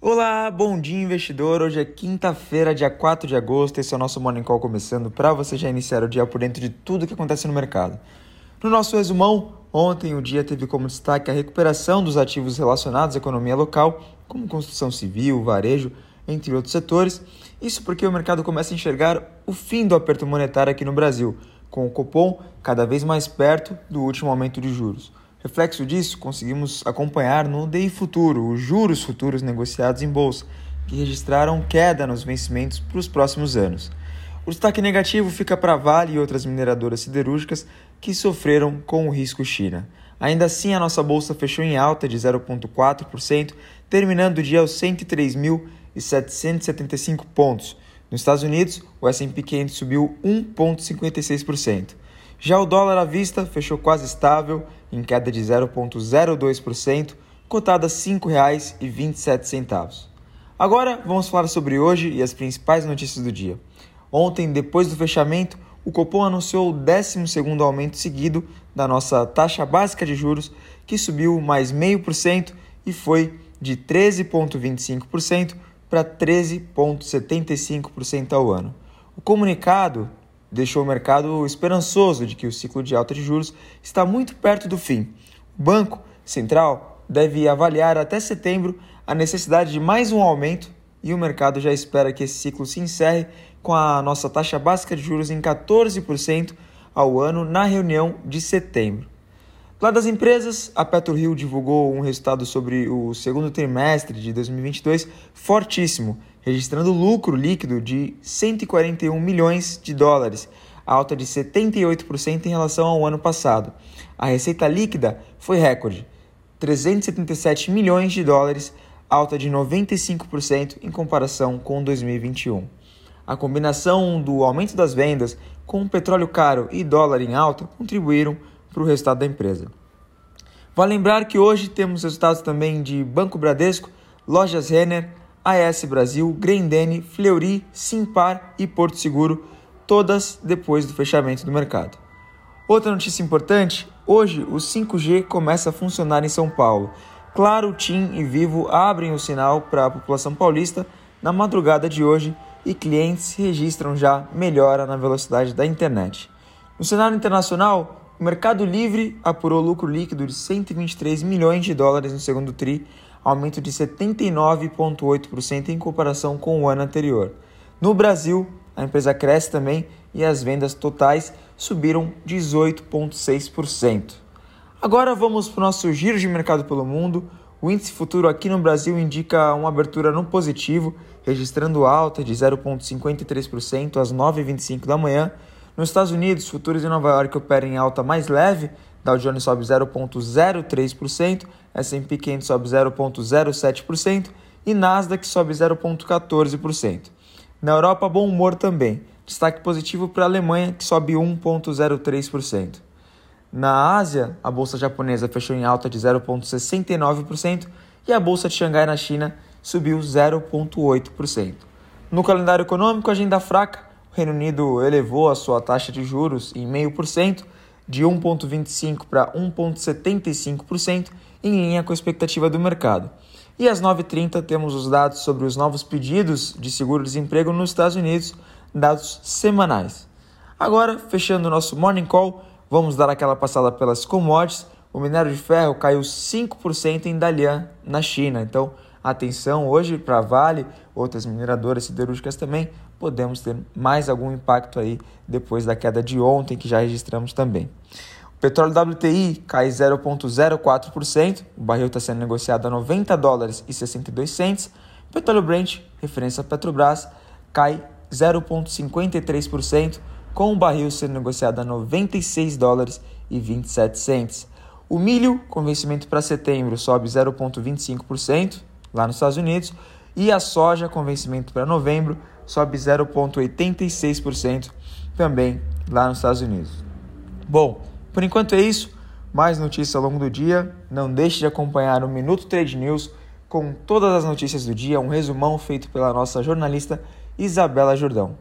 Olá, bom dia investidor. Hoje é quinta-feira, dia 4 de agosto. Esse é o nosso Morning Call começando para você já iniciar o dia por dentro de tudo que acontece no mercado. No nosso resumão, ontem o dia teve como destaque a recuperação dos ativos relacionados à economia local, como construção civil, varejo, entre outros setores. Isso porque o mercado começa a enxergar o fim do aperto monetário aqui no Brasil, com o Copom cada vez mais perto do último aumento de juros. Reflexo disso, conseguimos acompanhar no DI Futuro os juros futuros negociados em bolsa, que registraram queda nos vencimentos para os próximos anos. O destaque negativo fica para Vale e outras mineradoras siderúrgicas que sofreram com o risco China. Ainda assim, a nossa bolsa fechou em alta de 0,4%, terminando o dia aos 103.775 pontos. Nos Estados Unidos, o S&P 500 subiu 1,56%. Já o dólar à vista fechou quase estável, em queda de 0,02%, cotada a R$ 5,27. Agora vamos falar sobre hoje e as principais notícias do dia. Ontem, depois do fechamento, o Copom anunciou o 12º aumento seguido da nossa taxa básica de juros, que subiu mais 0,5% e foi de 13,25% para 13,75% ao ano. O comunicado deixou o mercado esperançoso de que o ciclo de alta de juros está muito perto do fim. O Banco Central deve avaliar até setembro a necessidade de mais um aumento e o mercado já espera que esse ciclo se encerre com a nossa taxa básica de juros em 14% ao ano na reunião de setembro. Lá das empresas, a PetroRio divulgou um resultado sobre o segundo trimestre de 2022 fortíssimo, registrando lucro líquido de 141 milhões de dólares, alta de 78% em relação ao ano passado. A receita líquida foi recorde, 377 milhões de dólares, alta de 95% em comparação com 2021. A combinação do aumento das vendas com o petróleo caro e dólar em alta contribuíram para o resultado da empresa. Vale lembrar que hoje temos resultados também de Banco Bradesco, Lojas Renner, AS Brasil, Grendene, Fleury, Simpar e Porto Seguro, todas depois do fechamento do mercado. Outra notícia importante: hoje o 5G começa a funcionar em São Paulo. Claro, TIM e Vivo abrem o sinal para a população paulista na madrugada de hoje e clientes registram já melhora na velocidade da internet. No cenário internacional, o Mercado Livre apurou lucro líquido de 123 milhões de dólares no segundo TRI, aumento de 79,8% em comparação com o ano anterior. No Brasil, a empresa cresce também e as vendas totais subiram 18,6%. Agora vamos para o nosso giro de mercado pelo mundo. O índice futuro aqui no Brasil indica uma abertura no positivo, registrando alta de 0,53% às 9h25 da manhã nos Estados Unidos, futuros em Nova York operam em alta mais leve, Dow Jones sobe 0,03%, S&P 500 sobe 0,07% e Nasdaq sobe 0,14%. Na Europa, bom humor também. Destaque positivo para a Alemanha, que sobe 1,03%. Na Ásia, a bolsa japonesa fechou em alta de 0,69% e a bolsa de Xangai na China subiu 0,8%. No calendário econômico, agenda fraca, Reino Unido elevou a sua taxa de juros em 0,5% de 1,25% para 1,75%, em linha com a expectativa do mercado. E às 9h30 temos os dados sobre os novos pedidos de seguro-desemprego nos Estados Unidos, dados semanais. Agora, fechando o nosso Morning Call, vamos dar aquela passada pelas commodities. O minério de ferro caiu 5% em Dalian, na China. Então, atenção hoje para Vale, outras mineradoras siderúrgicas também, podemos ter mais algum impacto aí depois da queda de ontem que já registramos também. O petróleo WTI cai 0,04%, o barril está sendo negociado a 90 dólares e 62 centes. O petróleo Brent, referência a Petrobras, cai 0,53%, com o barril sendo negociado a 96 dólares e 27 centes. O milho, com vencimento para setembro, sobe 0,25% lá nos Estados Unidos, e a soja, com vencimento para novembro, sobe 0,86% também lá nos Estados Unidos. Bom, por enquanto é isso. Mais notícias ao longo do dia. Não deixe de acompanhar o Minuto Trade News com todas as notícias do dia, um resumão feito pela nossa jornalista Isabela Jordão.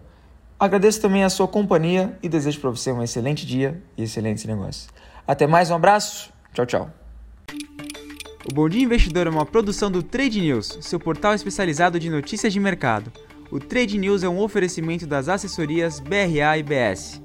Agradeço também a sua companhia e desejo para você um excelente dia e excelentes negócios. Até mais, um abraço, tchau, tchau. O Bom Dia Investidor é uma produção do Trade News, seu portal especializado de notícias de mercado. O Trade News é um oferecimento das assessorias BRA e BS.